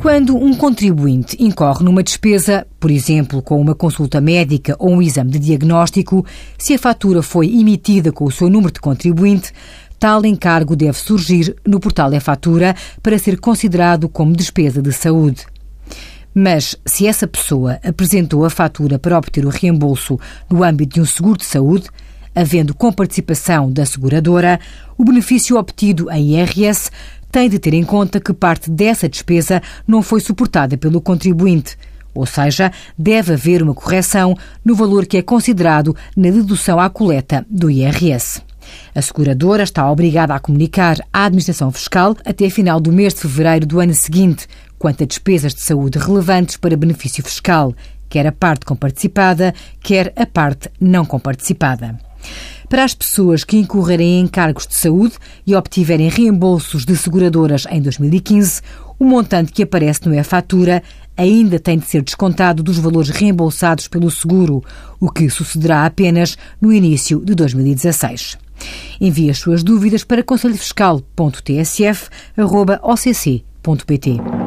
Quando um contribuinte incorre numa despesa, por exemplo, com uma consulta médica ou um exame de diagnóstico, se a fatura foi emitida com o seu número de contribuinte, tal encargo deve surgir no portal e-fatura para ser considerado como despesa de saúde. Mas, se essa pessoa apresentou a fatura para obter o reembolso no âmbito de um seguro de saúde, havendo comparticipação da seguradora, o benefício obtido em IRS tem de ter em conta que parte dessa despesa não foi suportada pelo contribuinte, ou seja, deve haver uma correção no valor que é considerado na dedução à coleta do IRS. A seguradora está obrigada a comunicar à Administração Fiscal até final do mês de fevereiro do ano seguinte quanto a despesas de saúde relevantes para benefício fiscal, quer a parte comparticipada, quer a parte não comparticipada. Para as pessoas que incorrerem em encargos de saúde e obtiverem reembolsos de seguradoras em 2015, o montante que aparece no e-fatura ainda tem de ser descontado dos valores reembolsados pelo seguro, o que sucederá apenas no início de 2016. Envie as suas dúvidas para conselhofiscal.tsf.occ.pt.